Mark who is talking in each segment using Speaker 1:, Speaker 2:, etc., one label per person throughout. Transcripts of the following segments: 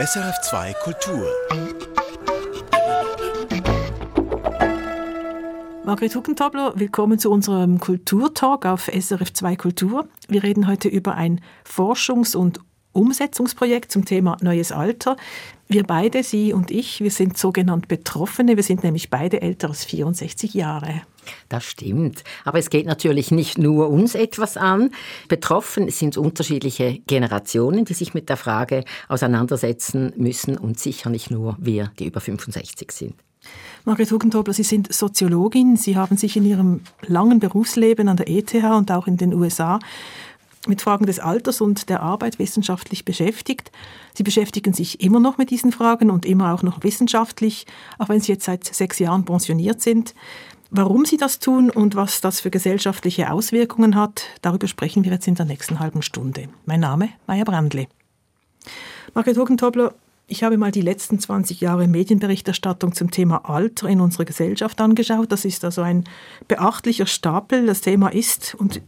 Speaker 1: SRF2 Kultur.
Speaker 2: Margret Huckentobler, willkommen zu unserem Kulturtalk auf SRF2 Kultur. Wir reden heute über ein Forschungs- und Umsetzungsprojekt zum Thema Neues Alter. Wir beide, Sie und ich, wir sind sogenannt Betroffene. Wir sind nämlich beide älter als 64 Jahre.
Speaker 3: Das stimmt. Aber es geht natürlich nicht nur uns etwas an. Betroffen sind unterschiedliche Generationen, die sich mit der Frage auseinandersetzen müssen und sicher nicht nur wir, die über 65 sind.
Speaker 2: Margret Hugentobler, Sie sind Soziologin. Sie haben sich in Ihrem langen Berufsleben an der ETH und auch in den USA mit Fragen des Alters und der Arbeit wissenschaftlich beschäftigt. Sie beschäftigen sich immer noch mit diesen Fragen und immer auch noch wissenschaftlich, auch wenn Sie jetzt seit sechs Jahren pensioniert sind. Warum Sie das tun und was das für gesellschaftliche Auswirkungen hat, darüber sprechen wir jetzt in der nächsten halben Stunde. Mein Name, Maya Brandli. Margret Hogentobler, ich habe mal die letzten 20 Jahre Medienberichterstattung zum Thema Alter in unserer Gesellschaft angeschaut. Das ist also ein beachtlicher Stapel. Das Thema ist und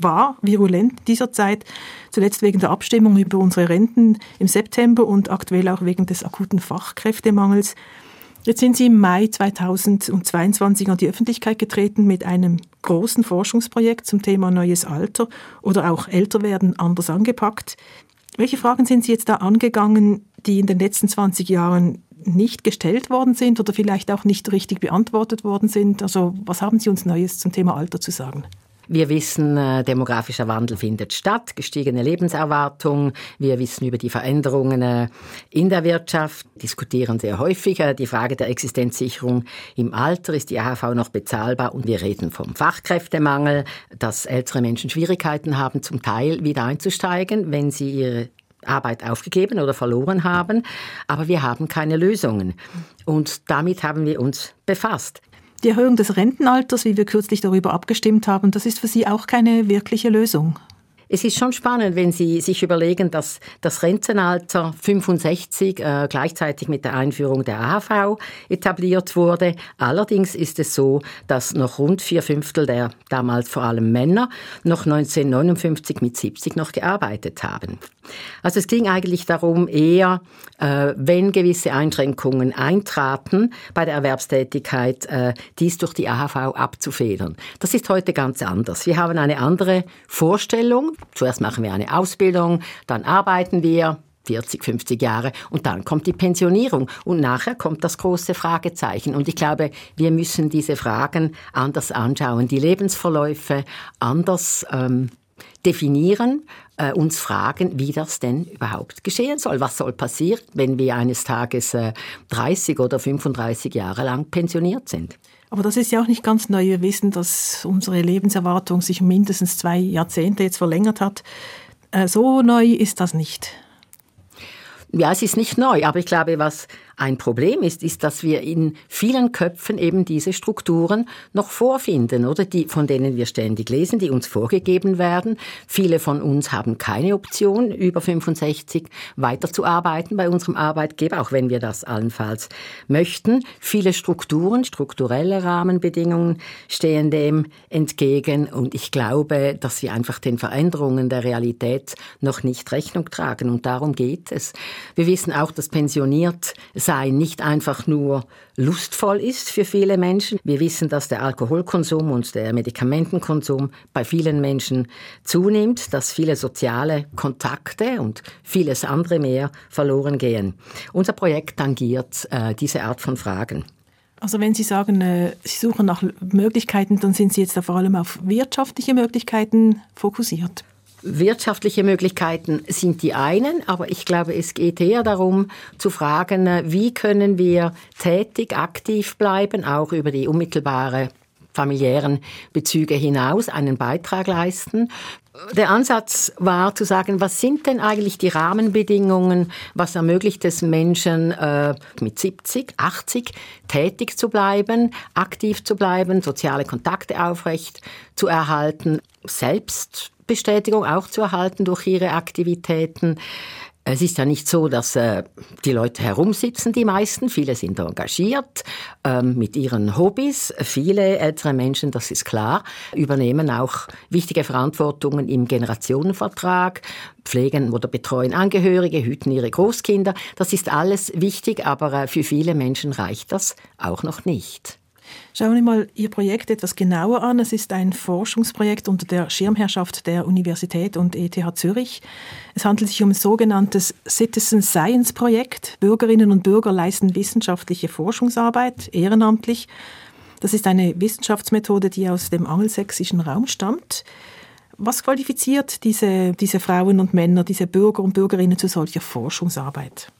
Speaker 2: war virulent dieser Zeit, zuletzt wegen der Abstimmung über unsere Renten im September und aktuell auch wegen des akuten Fachkräftemangels. Jetzt sind Sie im Mai 2022 an die Öffentlichkeit getreten mit einem großen Forschungsprojekt zum Thema neues Alter oder auch älter werden anders angepackt. Welche Fragen sind Sie jetzt da angegangen, die in den letzten 20 Jahren nicht gestellt worden sind oder vielleicht auch nicht richtig beantwortet worden sind? Also was haben Sie uns Neues zum Thema Alter zu sagen?
Speaker 3: Wir wissen, äh, demografischer Wandel findet statt, gestiegene Lebenserwartung. Wir wissen über die Veränderungen äh, in der Wirtschaft, diskutieren sehr häufig äh, die Frage der Existenzsicherung im Alter. Ist die AHV noch bezahlbar? Und wir reden vom Fachkräftemangel, dass ältere Menschen Schwierigkeiten haben, zum Teil wieder einzusteigen, wenn sie ihre Arbeit aufgegeben oder verloren haben. Aber wir haben keine Lösungen. Und damit haben wir uns befasst.
Speaker 2: Die Erhöhung des Rentenalters, wie wir kürzlich darüber abgestimmt haben, das ist für Sie auch keine wirkliche Lösung.
Speaker 3: Es ist schon spannend, wenn Sie sich überlegen, dass das Rentenalter 65 äh, gleichzeitig mit der Einführung der AHV etabliert wurde. Allerdings ist es so, dass noch rund vier Fünftel der damals vor allem Männer noch 1959 mit 70 noch gearbeitet haben. Also es ging eigentlich darum, eher, äh, wenn gewisse Einschränkungen eintraten bei der Erwerbstätigkeit, äh, dies durch die AHV abzufedern. Das ist heute ganz anders. Wir haben eine andere Vorstellung. Zuerst machen wir eine Ausbildung, dann arbeiten wir, 40, 50 Jahre und dann kommt die Pensionierung und nachher kommt das große Fragezeichen. Und ich glaube, wir müssen diese Fragen anders anschauen, die Lebensverläufe anders ähm, definieren, äh, uns fragen, wie das denn überhaupt geschehen soll. Was soll passieren, wenn wir eines Tages äh, 30 oder 35 Jahre lang pensioniert sind?
Speaker 2: Aber das ist ja auch nicht ganz neu. Wir wissen, dass unsere Lebenserwartung sich mindestens zwei Jahrzehnte jetzt verlängert hat. Äh, so neu ist das nicht.
Speaker 3: Ja, es ist nicht neu, aber ich glaube, was ein Problem ist, ist, dass wir in vielen Köpfen eben diese Strukturen noch vorfinden, oder die, von denen wir ständig lesen, die uns vorgegeben werden. Viele von uns haben keine Option, über 65 weiterzuarbeiten bei unserem Arbeitgeber, auch wenn wir das allenfalls möchten. Viele Strukturen, strukturelle Rahmenbedingungen stehen dem entgegen und ich glaube, dass wir einfach den Veränderungen der Realität noch nicht Rechnung tragen und darum geht es. Wir wissen auch, dass pensioniert sein nicht einfach nur lustvoll ist für viele Menschen. Wir wissen, dass der Alkoholkonsum und der Medikamentenkonsum bei vielen Menschen zunimmt, dass viele soziale Kontakte und vieles andere mehr verloren gehen. Unser Projekt tangiert äh, diese Art von Fragen.
Speaker 2: Also wenn Sie sagen, äh, Sie suchen nach Möglichkeiten, dann sind Sie jetzt da vor allem auf wirtschaftliche Möglichkeiten fokussiert.
Speaker 3: Wirtschaftliche Möglichkeiten sind die einen, aber ich glaube, es geht eher darum zu fragen, äh, wie können wir tätig, aktiv bleiben, auch über die unmittelbare familiären Bezüge hinaus einen Beitrag leisten. Der Ansatz war zu sagen, was sind denn eigentlich die Rahmenbedingungen, was ermöglicht es Menschen äh, mit 70, 80 tätig zu bleiben, aktiv zu bleiben, soziale Kontakte aufrecht zu erhalten, selbst Bestätigung auch zu erhalten durch ihre Aktivitäten. Es ist ja nicht so, dass äh, die Leute herumsitzen, die meisten. Viele sind engagiert ähm, mit ihren Hobbys. Viele ältere Menschen, das ist klar, übernehmen auch wichtige Verantwortungen im Generationenvertrag, pflegen oder betreuen Angehörige, hüten ihre Großkinder. Das ist alles wichtig, aber äh, für viele Menschen reicht das auch noch nicht.
Speaker 2: Schauen wir mal Ihr Projekt etwas genauer an. Es ist ein Forschungsprojekt unter der Schirmherrschaft der Universität und ETH Zürich. Es handelt sich um ein sogenanntes Citizen Science Projekt. Bürgerinnen und Bürger leisten wissenschaftliche Forschungsarbeit ehrenamtlich. Das ist eine Wissenschaftsmethode, die aus dem angelsächsischen Raum stammt. Was qualifiziert diese, diese Frauen und Männer, diese Bürger und Bürgerinnen zu solcher Forschungsarbeit?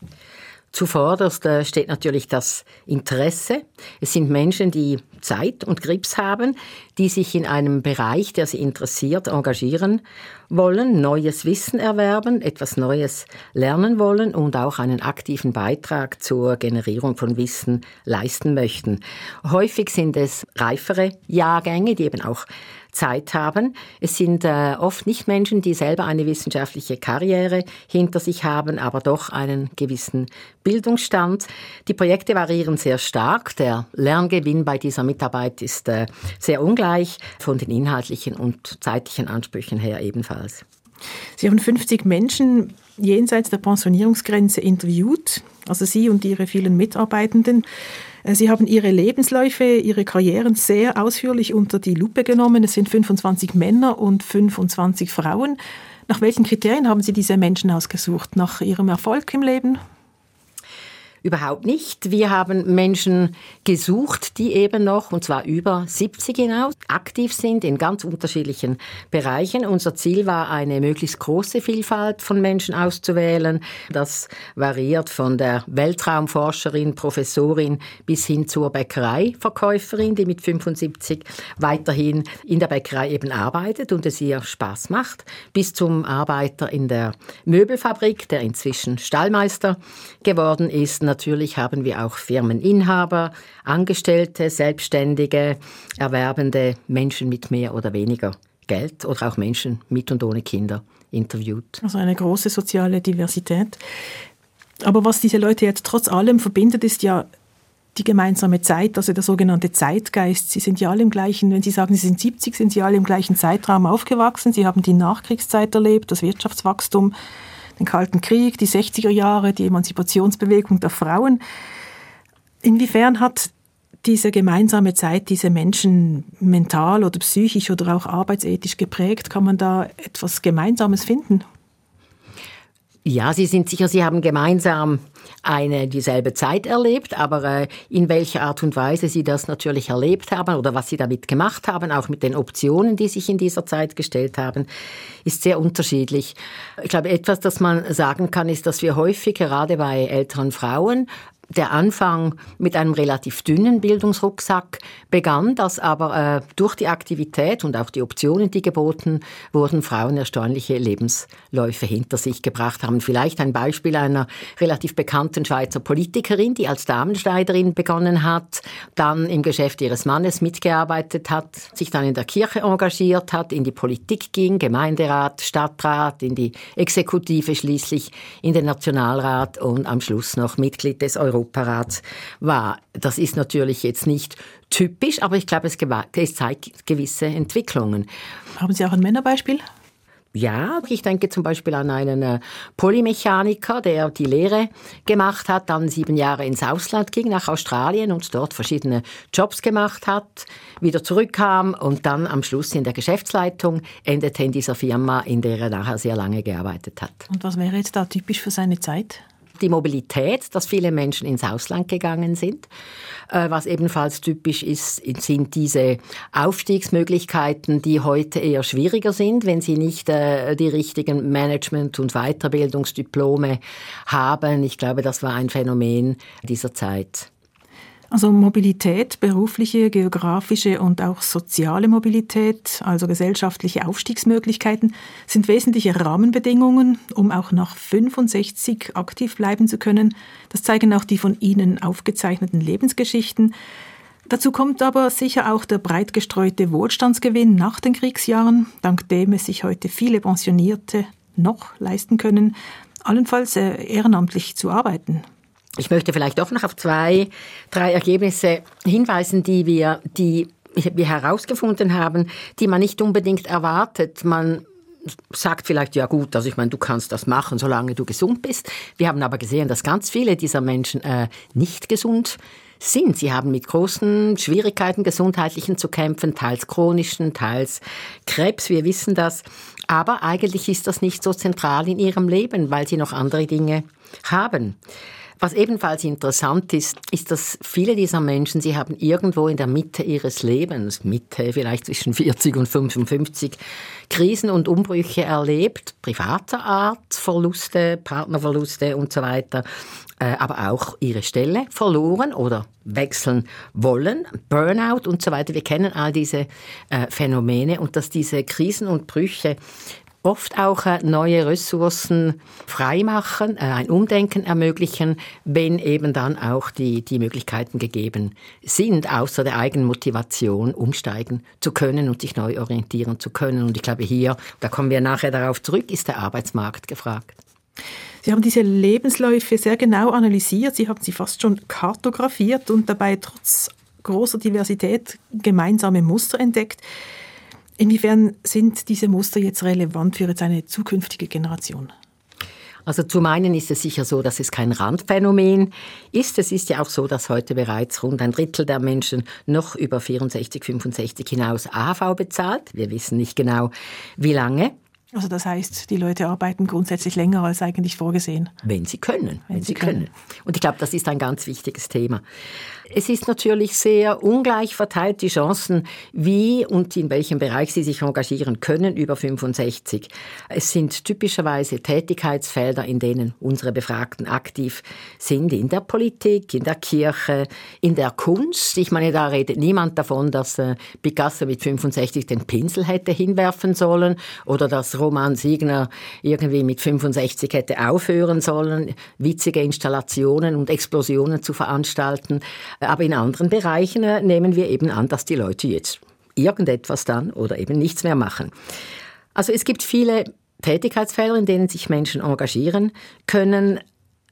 Speaker 3: Zuvorderst steht natürlich das Interesse. Es sind Menschen, die Zeit und Grips haben, die sich in einem Bereich, der sie interessiert, engagieren wollen, neues Wissen erwerben, etwas Neues lernen wollen und auch einen aktiven Beitrag zur Generierung von Wissen leisten möchten. Häufig sind es reifere Jahrgänge, die eben auch Zeit haben. Es sind äh, oft nicht Menschen, die selber eine wissenschaftliche Karriere hinter sich haben, aber doch einen gewissen Bildungsstand. Die Projekte variieren sehr stark. Der Lerngewinn bei dieser Mitarbeit ist äh, sehr ungleich, von den inhaltlichen und zeitlichen Ansprüchen her ebenfalls.
Speaker 2: Sie haben 50 Menschen jenseits der Pensionierungsgrenze interviewt, also Sie und Ihre vielen Mitarbeitenden. Äh, Sie haben Ihre Lebensläufe, Ihre Karrieren sehr ausführlich unter die Lupe genommen. Es sind 25 Männer und 25 Frauen. Nach welchen Kriterien haben Sie diese Menschen ausgesucht? Nach ihrem Erfolg im Leben?
Speaker 3: Überhaupt nicht. Wir haben Menschen gesucht, die eben noch, und zwar über 70 hinaus, aktiv sind in ganz unterschiedlichen Bereichen. Unser Ziel war, eine möglichst große Vielfalt von Menschen auszuwählen. Das variiert von der Weltraumforscherin, Professorin bis hin zur Bäckereiverkäuferin, die mit 75 weiterhin in der Bäckerei eben arbeitet und es ihr Spaß macht, bis zum Arbeiter in der Möbelfabrik, der inzwischen Stallmeister geworden ist natürlich haben wir auch Firmeninhaber, Angestellte, Selbstständige, erwerbende Menschen mit mehr oder weniger Geld oder auch Menschen mit und ohne Kinder interviewt.
Speaker 2: Also eine große soziale Diversität. Aber was diese Leute jetzt trotz allem verbindet, ist ja die gemeinsame Zeit, also der sogenannte Zeitgeist. Sie sind ja alle im gleichen, wenn Sie sagen, Sie sind 70, sind Sie alle im gleichen Zeitraum aufgewachsen. Sie haben die Nachkriegszeit erlebt, das Wirtschaftswachstum, den Kalten Krieg, die 60er Jahre, die Emanzipationsbewegung der Frauen. Inwiefern hat diese gemeinsame Zeit diese Menschen mental oder psychisch oder auch arbeitsethisch geprägt? Kann man da etwas Gemeinsames finden?
Speaker 3: Ja, Sie sind sicher, Sie haben gemeinsam eine dieselbe Zeit erlebt, aber äh, in welcher Art und Weise Sie das natürlich erlebt haben oder was Sie damit gemacht haben, auch mit den Optionen, die sich in dieser Zeit gestellt haben, ist sehr unterschiedlich. Ich glaube, etwas, das man sagen kann, ist, dass wir häufig gerade bei älteren Frauen der Anfang mit einem relativ dünnen Bildungsrucksack begann, dass aber äh, durch die Aktivität und auch die Optionen, die geboten wurden, Frauen erstaunliche Lebensläufe hinter sich gebracht haben. Vielleicht ein Beispiel einer relativ bekannten Schweizer Politikerin, die als Damenschneiderin begonnen hat, dann im Geschäft ihres Mannes mitgearbeitet hat, sich dann in der Kirche engagiert hat, in die Politik ging, Gemeinderat, Stadtrat, in die Exekutive schließlich, in den Nationalrat und am Schluss noch Mitglied des Euro Europarats war. Das ist natürlich jetzt nicht typisch, aber ich glaube, es, es zeigt gewisse Entwicklungen.
Speaker 2: Haben Sie auch ein Männerbeispiel?
Speaker 3: Ja, ich denke zum Beispiel an einen äh, Polymechaniker, der die Lehre gemacht hat, dann sieben Jahre ins Ausland ging, nach Australien und dort verschiedene Jobs gemacht hat, wieder zurückkam und dann am Schluss in der Geschäftsleitung endete in dieser Firma, in der er nachher sehr lange gearbeitet hat.
Speaker 2: Und was wäre jetzt da typisch für seine Zeit?
Speaker 3: Die Mobilität, dass viele Menschen ins Ausland gegangen sind. Äh, was ebenfalls typisch ist, sind diese Aufstiegsmöglichkeiten, die heute eher schwieriger sind, wenn sie nicht äh, die richtigen Management- und Weiterbildungsdiplome haben. Ich glaube, das war ein Phänomen dieser Zeit.
Speaker 2: Also Mobilität, berufliche, geografische und auch soziale Mobilität, also gesellschaftliche Aufstiegsmöglichkeiten, sind wesentliche Rahmenbedingungen, um auch nach 65 aktiv bleiben zu können. Das zeigen auch die von Ihnen aufgezeichneten Lebensgeschichten. Dazu kommt aber sicher auch der breit gestreute Wohlstandsgewinn nach den Kriegsjahren, dank dem es sich heute viele Pensionierte noch leisten können, allenfalls äh, ehrenamtlich zu arbeiten.
Speaker 3: Ich möchte vielleicht doch noch auf zwei, drei Ergebnisse hinweisen, die wir, die wir herausgefunden haben, die man nicht unbedingt erwartet. Man sagt vielleicht, ja gut, also ich meine, du kannst das machen, solange du gesund bist. Wir haben aber gesehen, dass ganz viele dieser Menschen äh, nicht gesund sind. Sie haben mit großen Schwierigkeiten gesundheitlichen zu kämpfen, teils chronischen, teils Krebs, wir wissen das. Aber eigentlich ist das nicht so zentral in ihrem Leben, weil sie noch andere Dinge haben. Was ebenfalls interessant ist, ist, dass viele dieser Menschen, sie haben irgendwo in der Mitte ihres Lebens, Mitte vielleicht zwischen 40 und 55, Krisen und Umbrüche erlebt, privater Art, Verluste, Partnerverluste und so weiter, äh, aber auch ihre Stelle verloren oder wechseln wollen, Burnout und so weiter. Wir kennen all diese äh, Phänomene und dass diese Krisen und Brüche oft auch äh, neue Ressourcen freimachen, äh, ein Umdenken ermöglichen, wenn eben dann auch die, die Möglichkeiten gegeben sind, außer der eigenen Motivation umsteigen zu können und sich neu orientieren zu können. Und ich glaube, hier, da kommen wir nachher darauf zurück, ist der Arbeitsmarkt gefragt.
Speaker 2: Sie haben diese Lebensläufe sehr genau analysiert, Sie haben sie fast schon kartografiert und dabei trotz großer Diversität gemeinsame Muster entdeckt. Inwiefern sind diese Muster jetzt relevant für jetzt eine zukünftige Generation?
Speaker 3: Also zum einen ist es sicher so, dass es kein Randphänomen ist. Es ist ja auch so, dass heute bereits rund ein Drittel der Menschen noch über 64, 65 hinaus AHV bezahlt. Wir wissen nicht genau, wie lange.
Speaker 2: Also das heißt, die Leute arbeiten grundsätzlich länger als eigentlich vorgesehen.
Speaker 3: Wenn sie können. Wenn, wenn sie, können. können. Und ich glaube, das ist ein ganz wichtiges Thema. Es ist natürlich sehr ungleich verteilt, die Chancen, wie und in welchem Bereich Sie sich engagieren können über 65. Es sind typischerweise Tätigkeitsfelder, in denen unsere Befragten aktiv sind, in der Politik, in der Kirche, in der Kunst. Ich meine, da redet niemand davon, dass äh, Picasso mit 65 den Pinsel hätte hinwerfen sollen oder dass Roman Siegner irgendwie mit 65 hätte aufhören sollen, witzige Installationen und Explosionen zu veranstalten. Aber in anderen Bereichen äh, nehmen wir eben an, dass die Leute jetzt irgendetwas dann oder eben nichts mehr machen. Also es gibt viele Tätigkeitsfelder, in denen sich Menschen engagieren können.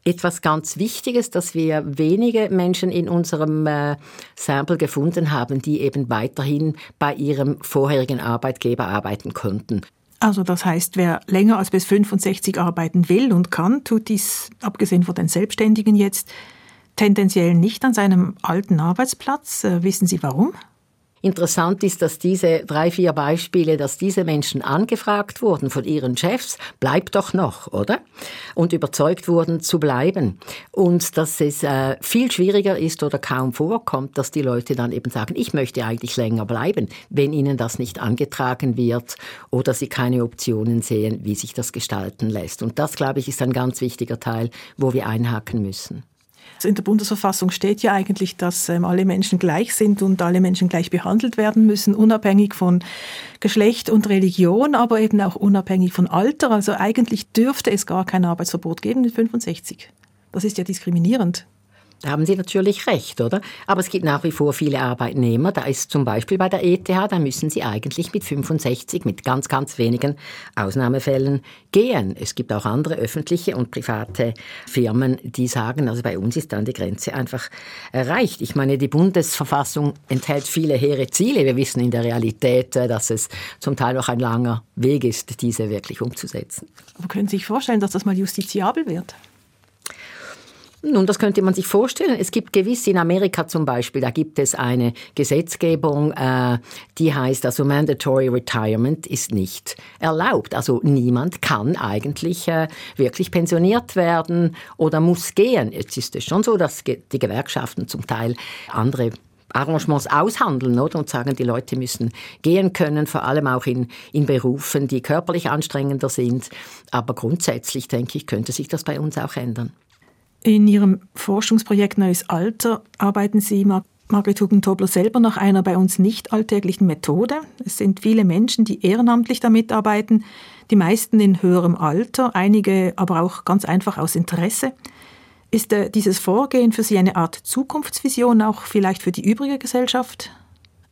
Speaker 3: Etwas ganz Wichtiges, dass wir wenige Menschen in unserem äh, Sample gefunden haben, die eben weiterhin bei ihrem vorherigen Arbeitgeber arbeiten konnten.
Speaker 2: Also das heißt, wer länger als bis 65 arbeiten will und kann, tut dies, abgesehen von den Selbstständigen jetzt, tendenziell nicht an seinem alten Arbeitsplatz. Äh, wissen Sie warum?
Speaker 3: Interessant ist, dass diese drei, vier Beispiele, dass diese Menschen angefragt wurden von ihren Chefs, bleibt doch noch, oder? Und überzeugt wurden zu bleiben. Und dass es äh, viel schwieriger ist oder kaum vorkommt, dass die Leute dann eben sagen, ich möchte eigentlich länger bleiben, wenn ihnen das nicht angetragen wird oder sie keine Optionen sehen, wie sich das gestalten lässt. Und das, glaube ich, ist ein ganz wichtiger Teil, wo wir einhaken müssen.
Speaker 2: Also in der Bundesverfassung steht ja eigentlich, dass ähm, alle Menschen gleich sind und alle Menschen gleich behandelt werden müssen, unabhängig von Geschlecht und Religion, aber eben auch unabhängig von Alter. Also eigentlich dürfte es gar kein Arbeitsverbot geben mit 65. Das ist ja diskriminierend.
Speaker 3: Da haben Sie natürlich recht, oder? Aber es gibt nach wie vor viele Arbeitnehmer. Da ist zum Beispiel bei der ETH, da müssen Sie eigentlich mit 65, mit ganz, ganz wenigen Ausnahmefällen gehen. Es gibt auch andere öffentliche und private Firmen, die sagen, also bei uns ist dann die Grenze einfach erreicht. Ich meine, die Bundesverfassung enthält viele hehre Ziele. Wir wissen in der Realität, äh, dass es zum Teil noch ein langer Weg ist, diese wirklich umzusetzen.
Speaker 2: Aber können Sie sich vorstellen, dass das mal justiziabel wird?
Speaker 3: Nun, das könnte man sich vorstellen. Es gibt gewiss in Amerika zum Beispiel, da gibt es eine Gesetzgebung, äh, die heißt also Mandatory Retirement ist nicht erlaubt. Also niemand kann eigentlich äh, wirklich pensioniert werden oder muss gehen. Jetzt ist es schon so, dass die Gewerkschaften zum Teil andere Arrangements aushandeln oder? und sagen, die Leute müssen gehen können, vor allem auch in, in Berufen, die körperlich anstrengender sind. Aber grundsätzlich, denke ich, könnte sich das bei uns auch ändern.
Speaker 2: In Ihrem Forschungsprojekt Neues Alter arbeiten Sie, Margret Hugentobler, selber nach einer bei uns nicht alltäglichen Methode. Es sind viele Menschen, die ehrenamtlich da mitarbeiten, die meisten in höherem Alter, einige aber auch ganz einfach aus Interesse. Ist äh, dieses Vorgehen für Sie eine Art Zukunftsvision auch vielleicht für die übrige Gesellschaft?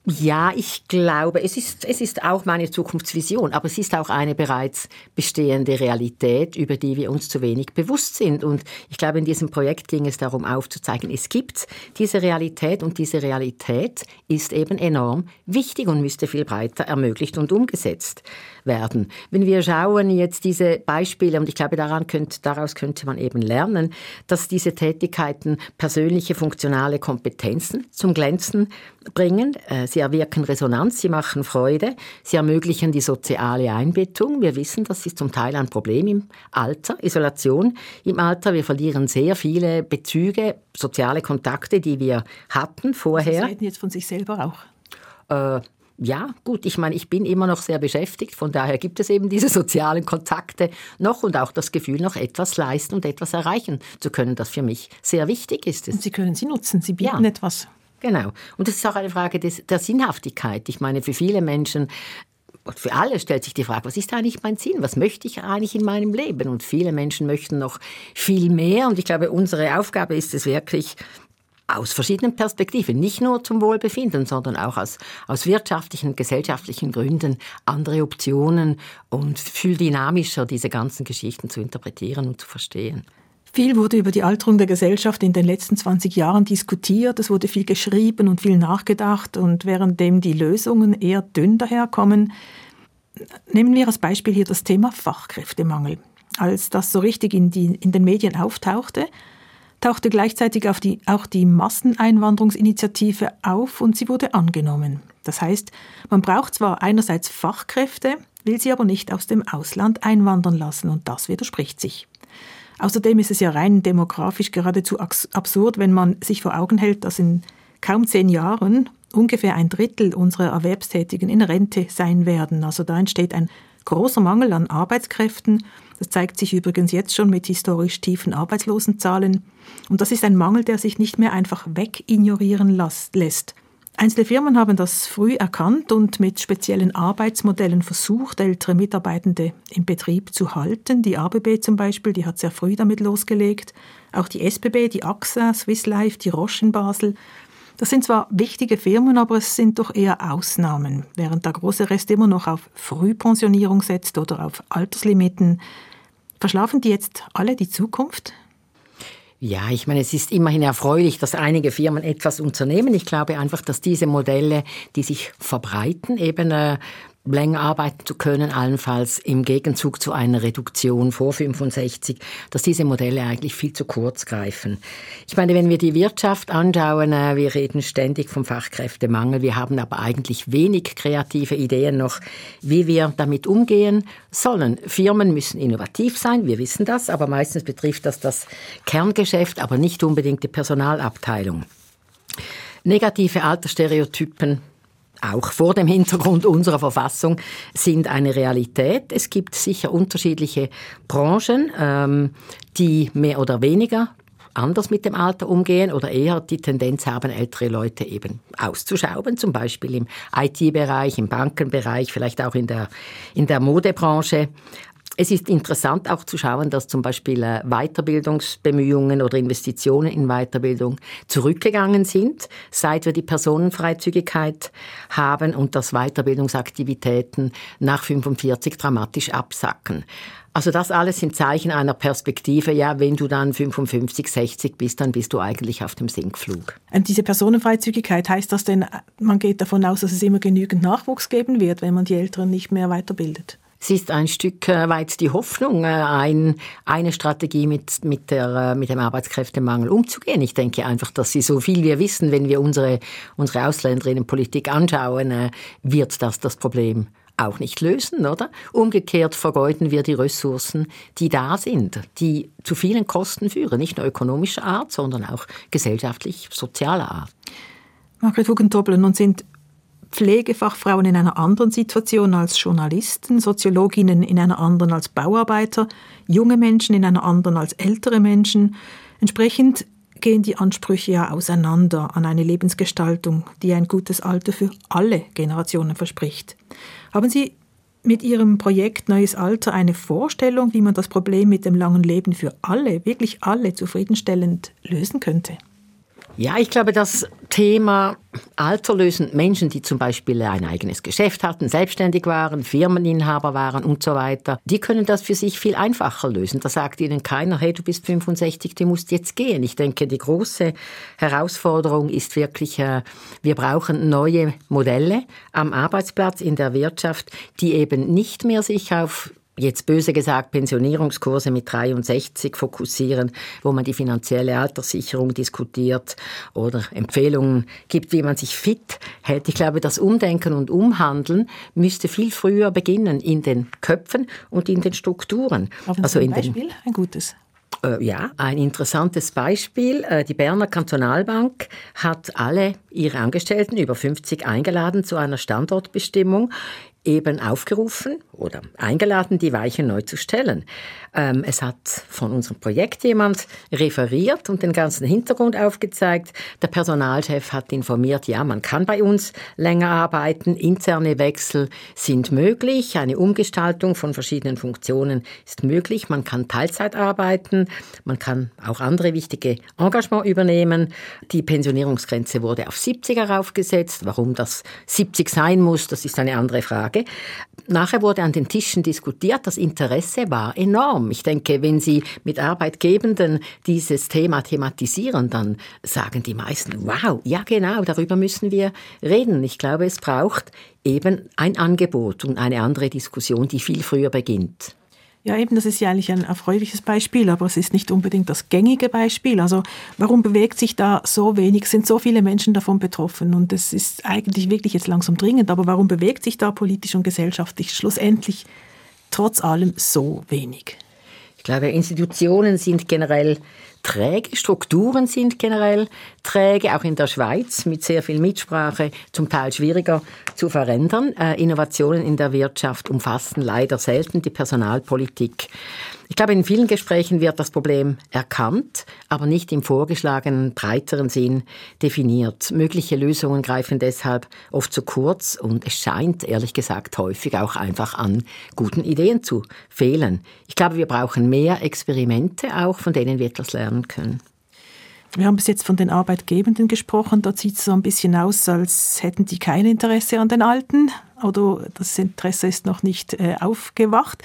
Speaker 3: Ja, ich glaube, es ist, es ist auch meine Zukunftsvision, aber es ist auch eine bereits bestehende Realität, über die wir uns zu wenig bewusst sind. Und ich glaube, in diesem Projekt ging es darum aufzuzeigen, es gibt diese Realität und diese Realität ist eben enorm wichtig und müsste viel breiter ermöglicht und umgesetzt werden. Wenn wir schauen jetzt diese Beispiele, und ich glaube, daran könnte, daraus könnte man eben lernen, dass diese Tätigkeiten persönliche funktionale Kompetenzen zum Glänzen bringen. Äh, sie erwirken Resonanz, sie machen Freude, sie ermöglichen die soziale Einbettung. Wir wissen, das ist zum Teil ein Problem im Alter, Isolation im Alter. Wir verlieren sehr viele Bezüge, soziale Kontakte, die wir hatten vorher.
Speaker 2: Sie reden jetzt von sich selber
Speaker 3: auch. Äh, ja, gut, ich meine, ich bin immer noch sehr beschäftigt, von daher gibt es eben diese sozialen Kontakte noch und auch das Gefühl, noch etwas leisten und etwas erreichen zu können, das für mich sehr wichtig ist.
Speaker 2: Und Sie können sie nutzen, Sie bieten ja. etwas.
Speaker 3: Genau. Und das ist auch eine Frage des, der Sinnhaftigkeit. Ich meine, für viele Menschen und für alle stellt sich die Frage, was ist eigentlich mein Sinn? Was möchte ich eigentlich in meinem Leben? Und viele Menschen möchten noch viel mehr. Und ich glaube, unsere Aufgabe ist es wirklich, aus verschiedenen Perspektiven, nicht nur zum Wohlbefinden, sondern auch aus, aus wirtschaftlichen, gesellschaftlichen Gründen andere Optionen und viel dynamischer diese ganzen Geschichten zu interpretieren und zu verstehen.
Speaker 2: Viel wurde über die Alterung der Gesellschaft in den letzten 20 Jahren diskutiert, es wurde viel geschrieben und viel nachgedacht und währenddem die Lösungen eher dünn daherkommen, nehmen wir als Beispiel hier das Thema Fachkräftemangel. Als das so richtig in, die, in den Medien auftauchte, tauchte gleichzeitig die, auch die Masseneinwanderungsinitiative auf und sie wurde angenommen. Das heißt, man braucht zwar einerseits Fachkräfte, will sie aber nicht aus dem Ausland einwandern lassen und das widerspricht sich. Außerdem ist es ja rein demografisch geradezu absurd, wenn man sich vor Augen hält, dass in kaum zehn Jahren ungefähr ein Drittel unserer Erwerbstätigen in Rente sein werden. Also da entsteht ein großer Mangel an Arbeitskräften. Das zeigt sich übrigens jetzt schon mit historisch tiefen Arbeitslosenzahlen. Und das ist ein Mangel, der sich nicht mehr einfach wegignorieren lässt. Einzelne Firmen haben das früh erkannt und mit speziellen Arbeitsmodellen versucht, ältere Mitarbeitende im Betrieb zu halten. Die ABB zum Beispiel, die hat sehr früh damit losgelegt. Auch die SBB, die AXA, Swiss Life, die Roche in Basel. Das sind zwar wichtige Firmen, aber es sind doch eher Ausnahmen, während der große Rest immer noch auf Frühpensionierung setzt oder auf Alterslimiten. Verschlafen die jetzt alle die Zukunft?
Speaker 3: Ja, ich meine, es ist immerhin erfreulich, dass einige Firmen etwas unternehmen. Ich glaube einfach, dass diese Modelle, die sich verbreiten, eben äh, länger arbeiten zu können, allenfalls im Gegenzug zu einer Reduktion vor 65, dass diese Modelle eigentlich viel zu kurz greifen. Ich meine, wenn wir die Wirtschaft anschauen, äh, wir reden ständig vom Fachkräftemangel, wir haben aber eigentlich wenig kreative Ideen noch, wie wir damit umgehen sollen. Firmen müssen innovativ sein, wir wissen das, aber meistens betrifft das das Kerngeschäft, aber nicht unbedingt die Personalabteilung. Negative Altersstereotypen auch vor dem Hintergrund unserer Verfassung sind eine Realität. Es gibt sicher unterschiedliche Branchen, ähm, die mehr oder weniger anders mit dem Alter umgehen oder eher die Tendenz haben, ältere Leute eben auszuschauben, zum Beispiel im IT-Bereich, im Bankenbereich, vielleicht auch in der, in der Modebranche. Es ist interessant auch zu schauen, dass zum Beispiel äh, Weiterbildungsbemühungen oder Investitionen in Weiterbildung zurückgegangen sind, seit wir die Personenfreizügigkeit haben und dass Weiterbildungsaktivitäten nach 45 dramatisch absacken. Also das alles sind Zeichen einer Perspektive. Ja, wenn du dann 55, 60 bist, dann bist du eigentlich auf dem Sinkflug.
Speaker 2: Und diese Personenfreizügigkeit heißt das denn, man geht davon aus, dass es immer genügend Nachwuchs geben wird, wenn man die Älteren nicht mehr weiterbildet?
Speaker 3: Es ist ein Stück äh, weit die Hoffnung, äh, ein, eine Strategie mit, mit, der, äh, mit dem Arbeitskräftemangel umzugehen. Ich denke einfach, dass Sie so viel wir wissen, wenn wir unsere, unsere Ausländerinnenpolitik anschauen, wird das das Problem auch nicht lösen, oder? Umgekehrt vergeuden wir die Ressourcen, die da sind, die zu vielen Kosten führen, nicht nur ökonomischer Art, sondern auch gesellschaftlich, sozialer Art.
Speaker 2: Margret Hugentobel, nun sind Pflegefachfrauen in einer anderen Situation als Journalisten, Soziologinnen in einer anderen als Bauarbeiter, junge Menschen in einer anderen als ältere Menschen. Entsprechend gehen die Ansprüche ja auseinander an eine Lebensgestaltung, die ein gutes Alter für alle Generationen verspricht. Haben Sie mit Ihrem Projekt Neues Alter eine Vorstellung, wie man das Problem mit dem langen Leben für alle, wirklich alle zufriedenstellend lösen könnte?
Speaker 3: Ja, ich glaube, das Thema Alter lösen Menschen, die zum Beispiel ein eigenes Geschäft hatten, selbstständig waren, Firmeninhaber waren und so weiter, die können das für sich viel einfacher lösen. Da sagt ihnen keiner, hey, du bist 65, du musst jetzt gehen. Ich denke, die große Herausforderung ist wirklich, äh, wir brauchen neue Modelle am Arbeitsplatz, in der Wirtschaft, die eben nicht mehr sich auf jetzt böse gesagt Pensionierungskurse mit 63 fokussieren, wo man die finanzielle Alterssicherung diskutiert oder Empfehlungen gibt, wie man sich fit hält. Ich glaube, das Umdenken und Umhandeln müsste viel früher beginnen in den Köpfen und in den Strukturen.
Speaker 2: also ein Beispiel, den, ein gutes.
Speaker 3: Äh, ja, ein interessantes Beispiel. Äh, die Berner Kantonalbank hat alle ihre Angestellten über 50 eingeladen zu einer Standortbestimmung eben aufgerufen oder eingeladen, die Weichen neu zu stellen. Ähm, es hat von unserem Projekt jemand referiert und den ganzen Hintergrund aufgezeigt. Der Personalchef hat informiert, ja, man kann bei uns länger arbeiten, interne Wechsel sind möglich, eine Umgestaltung von verschiedenen Funktionen ist möglich, man kann Teilzeit arbeiten, man kann auch andere wichtige Engagement übernehmen. Die Pensionierungsgrenze wurde auf 70 heraufgesetzt. Warum das 70 sein muss, das ist eine andere Frage. Nachher wurde an den Tischen diskutiert, das Interesse war enorm. Ich denke, wenn Sie mit Arbeitgebenden dieses Thema thematisieren, dann sagen die meisten, wow, ja genau, darüber müssen wir reden. Ich glaube, es braucht eben ein Angebot und eine andere Diskussion, die viel früher beginnt.
Speaker 2: Ja, eben, das ist ja eigentlich ein erfreuliches Beispiel, aber es ist nicht unbedingt das gängige Beispiel. Also warum bewegt sich da so wenig? Sind so viele Menschen davon betroffen? Und es ist eigentlich wirklich jetzt langsam dringend, aber warum bewegt sich da politisch und gesellschaftlich schlussendlich trotz allem so wenig?
Speaker 3: Ich glaube, Institutionen sind generell träge, Strukturen sind generell träge, auch in der Schweiz mit sehr viel Mitsprache, zum Teil schwieriger zu verändern. Äh, Innovationen in der Wirtschaft umfassen leider selten die Personalpolitik. Ich glaube, in vielen Gesprächen wird das Problem erkannt, aber nicht im vorgeschlagenen breiteren Sinn definiert. Mögliche Lösungen greifen deshalb oft zu kurz und es scheint ehrlich gesagt häufig auch einfach an guten Ideen zu fehlen. Ich glaube, wir brauchen mehr Experimente auch, von denen wir etwas lernen können.
Speaker 2: Wir haben bis jetzt von den Arbeitgebenden gesprochen. Da sieht es so ein bisschen aus, als hätten die kein Interesse an den Alten oder das Interesse ist noch nicht äh, aufgewacht.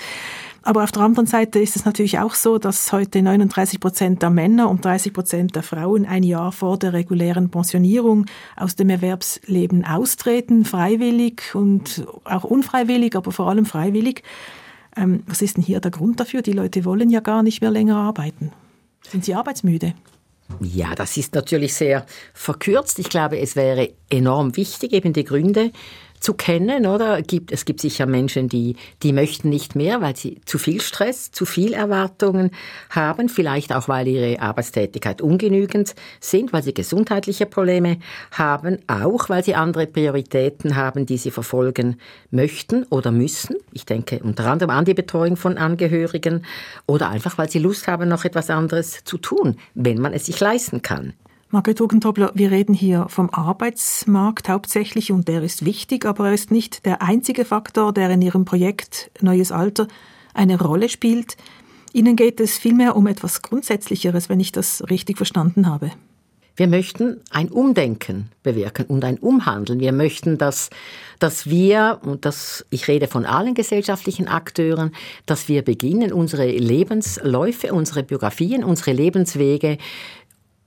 Speaker 2: Aber auf der anderen Seite ist es natürlich auch so, dass heute 39 Prozent der Männer und 30 Prozent der Frauen ein Jahr vor der regulären Pensionierung aus dem Erwerbsleben austreten, freiwillig und auch unfreiwillig, aber vor allem freiwillig. Ähm, was ist denn hier der Grund dafür? Die Leute wollen ja gar nicht mehr länger arbeiten. Sind sie arbeitsmüde?
Speaker 3: Ja, das ist natürlich sehr verkürzt. Ich glaube, es wäre enorm wichtig, eben die Gründe zu kennen, oder? Gibt, es gibt sicher Menschen, die, die möchten nicht mehr, weil sie zu viel Stress, zu viel Erwartungen haben, vielleicht auch, weil ihre Arbeitstätigkeit ungenügend sind, weil sie gesundheitliche Probleme haben, auch weil sie andere Prioritäten haben, die sie verfolgen möchten oder müssen. Ich denke unter anderem an die Betreuung von Angehörigen oder einfach, weil sie Lust haben, noch etwas anderes zu tun, wenn man es sich leisten kann.
Speaker 2: Margret Hugentobler, wir reden hier vom Arbeitsmarkt hauptsächlich und der ist wichtig, aber er ist nicht der einzige Faktor, der in Ihrem Projekt Neues Alter eine Rolle spielt. Ihnen geht es vielmehr um etwas Grundsätzlicheres, wenn ich das richtig verstanden habe.
Speaker 3: Wir möchten ein Umdenken bewirken und ein Umhandeln. Wir möchten, dass, dass wir, und das, ich rede von allen gesellschaftlichen Akteuren, dass wir beginnen, unsere Lebensläufe, unsere Biografien, unsere Lebenswege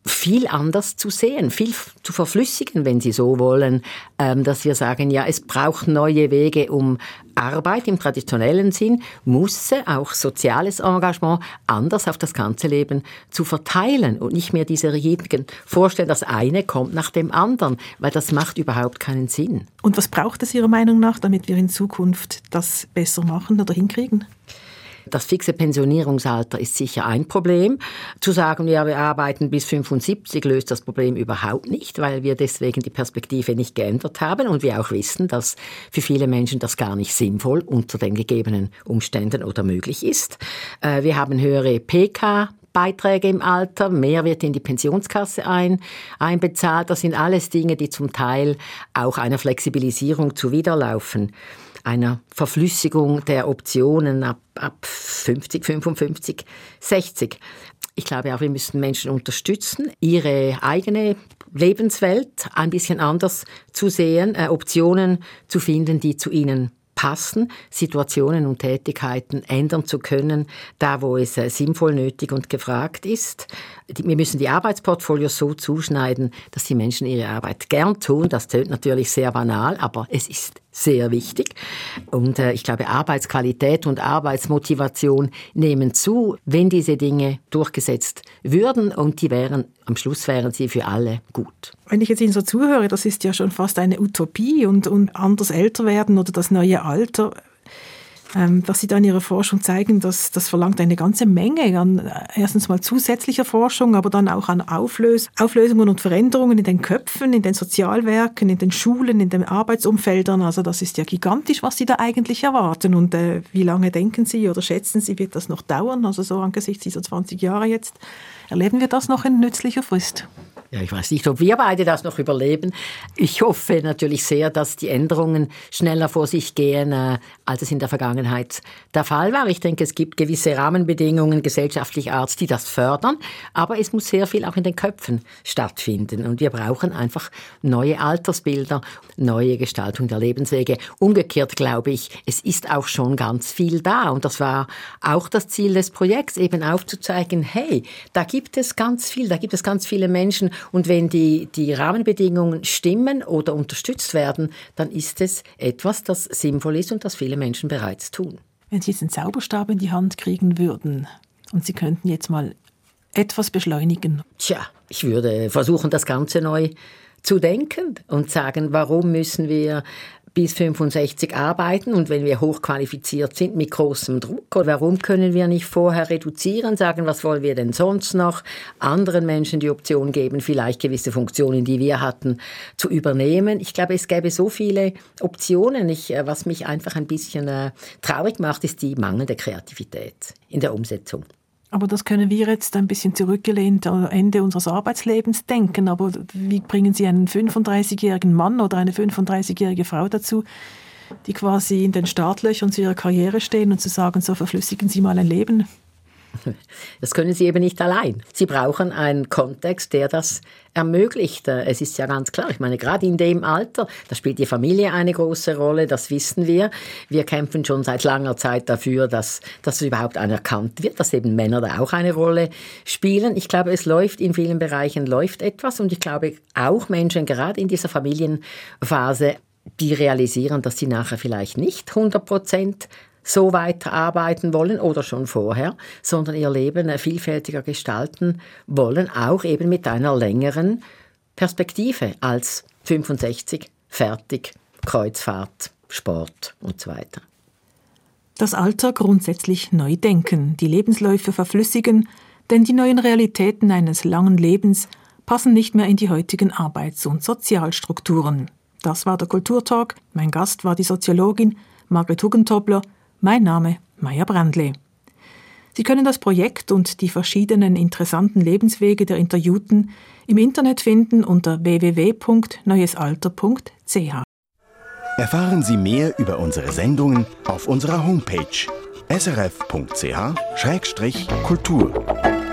Speaker 3: viel anders zu sehen, viel zu verflüssigen, wenn Sie so wollen, ähm, dass wir sagen, ja, es braucht neue Wege, um Arbeit im traditionellen Sinn, muss auch soziales Engagement anders auf das ganze Leben zu verteilen und nicht mehr diese rigiden Vorstellungen, das eine kommt nach dem anderen, weil das macht überhaupt keinen Sinn.
Speaker 2: Und was braucht es Ihrer Meinung nach, damit wir in Zukunft das besser machen oder hinkriegen?
Speaker 3: Das fixe Pensionierungsalter ist sicher ein Problem. Zu sagen, ja, wir arbeiten bis 75 löst das Problem überhaupt nicht, weil wir deswegen die Perspektive nicht geändert haben und wir auch wissen, dass für viele Menschen das gar nicht sinnvoll unter den gegebenen Umständen oder möglich ist. Äh, wir haben höhere PK Beiträge im Alter, mehr wird in die Pensionskasse ein, einbezahlt. Das sind alles Dinge, die zum Teil auch einer Flexibilisierung zuwiderlaufen einer Verflüssigung der Optionen ab, ab 50, 55, 60. Ich glaube auch, wir müssen Menschen unterstützen, ihre eigene Lebenswelt ein bisschen anders zu sehen, äh, Optionen zu finden, die zu ihnen passen, Situationen und Tätigkeiten ändern zu können, da wo es äh, sinnvoll, nötig und gefragt ist. Wir müssen die Arbeitsportfolios so zuschneiden, dass die Menschen ihre Arbeit gern tun. Das tönt natürlich sehr banal, aber es ist sehr wichtig. Und äh, ich glaube, Arbeitsqualität und Arbeitsmotivation nehmen zu, wenn diese Dinge durchgesetzt würden und die wären, am Schluss wären sie für alle gut.
Speaker 2: Wenn ich jetzt Ihnen so zuhöre, das ist ja schon fast eine Utopie und, und anders älter werden oder das neue Alter was Sie da in Ihrer Forschung zeigen, das, das verlangt eine ganze Menge an äh, erstens mal zusätzlicher Forschung, aber dann auch an Auflös Auflösungen und Veränderungen in den Köpfen, in den Sozialwerken, in den Schulen, in den Arbeitsumfeldern. Also das ist ja gigantisch, was Sie da eigentlich erwarten. Und äh, wie lange denken Sie oder schätzen Sie, wird das noch dauern? Also so angesichts dieser 20 Jahre jetzt, erleben wir das noch in nützlicher Frist?
Speaker 3: Ja, ich weiß nicht, ob wir beide das noch überleben. Ich hoffe natürlich sehr, dass die Änderungen schneller vor sich gehen, äh, als es in der Vergangenheit der Fall war. Ich denke, es gibt gewisse Rahmenbedingungen gesellschaftlicher Art, die das fördern, aber es muss sehr viel auch in den Köpfen stattfinden. Und wir brauchen einfach neue Altersbilder, neue Gestaltung der Lebenswege. Umgekehrt glaube ich, es ist auch schon ganz viel da. Und das war auch das Ziel des Projekts, eben aufzuzeigen, hey, da gibt es ganz viel, da gibt es ganz viele Menschen, und wenn die, die Rahmenbedingungen stimmen oder unterstützt werden, dann ist es etwas, das sinnvoll ist und das viele Menschen bereits tun.
Speaker 2: Wenn Sie jetzt einen Zauberstab in die Hand kriegen würden und Sie könnten jetzt mal etwas beschleunigen.
Speaker 3: Tja, ich würde versuchen, das Ganze neu zu denken und sagen, warum müssen wir bis 65 arbeiten und wenn wir hochqualifiziert sind mit großem Druck, warum können wir nicht vorher reduzieren, sagen, was wollen wir denn sonst noch, anderen Menschen die Option geben, vielleicht gewisse Funktionen, die wir hatten, zu übernehmen. Ich glaube, es gäbe so viele Optionen. Ich, äh, was mich einfach ein bisschen äh, traurig macht, ist die mangelnde Kreativität in der Umsetzung.
Speaker 2: Aber das können wir jetzt ein bisschen zurückgelehnt am Ende unseres Arbeitslebens denken. Aber wie bringen Sie einen 35-jährigen Mann oder eine 35-jährige Frau dazu, die quasi in den Startlöchern zu ihrer Karriere stehen und zu sagen, so verflüssigen Sie mal ein Leben?
Speaker 3: Das können Sie eben nicht allein. Sie brauchen einen Kontext, der das ermöglicht. Es ist ja ganz klar, ich meine, gerade in dem Alter, da spielt die Familie eine große Rolle, das wissen wir. Wir kämpfen schon seit langer Zeit dafür, dass das überhaupt anerkannt wird, dass eben Männer da auch eine Rolle spielen. Ich glaube, es läuft in vielen Bereichen läuft etwas und ich glaube auch Menschen gerade in dieser Familienphase die realisieren, dass sie nachher vielleicht nicht 100 Prozent so weiterarbeiten wollen oder schon vorher, sondern ihr Leben vielfältiger gestalten wollen, auch eben mit einer längeren Perspektive als 65, fertig, Kreuzfahrt, Sport und so weiter.
Speaker 2: Das Alter grundsätzlich neu denken, die Lebensläufe verflüssigen, denn die neuen Realitäten eines langen Lebens passen nicht mehr in die heutigen Arbeits- und Sozialstrukturen. Das war der Kulturtalk. Mein Gast war die Soziologin Margret Hugentobler, mein Name Maya Brandle. Sie können das Projekt und die verschiedenen interessanten Lebenswege der Interviewten im Internet finden unter www.neuesalter.ch.
Speaker 1: Erfahren Sie mehr über unsere Sendungen auf unserer Homepage srf.ch-kultur.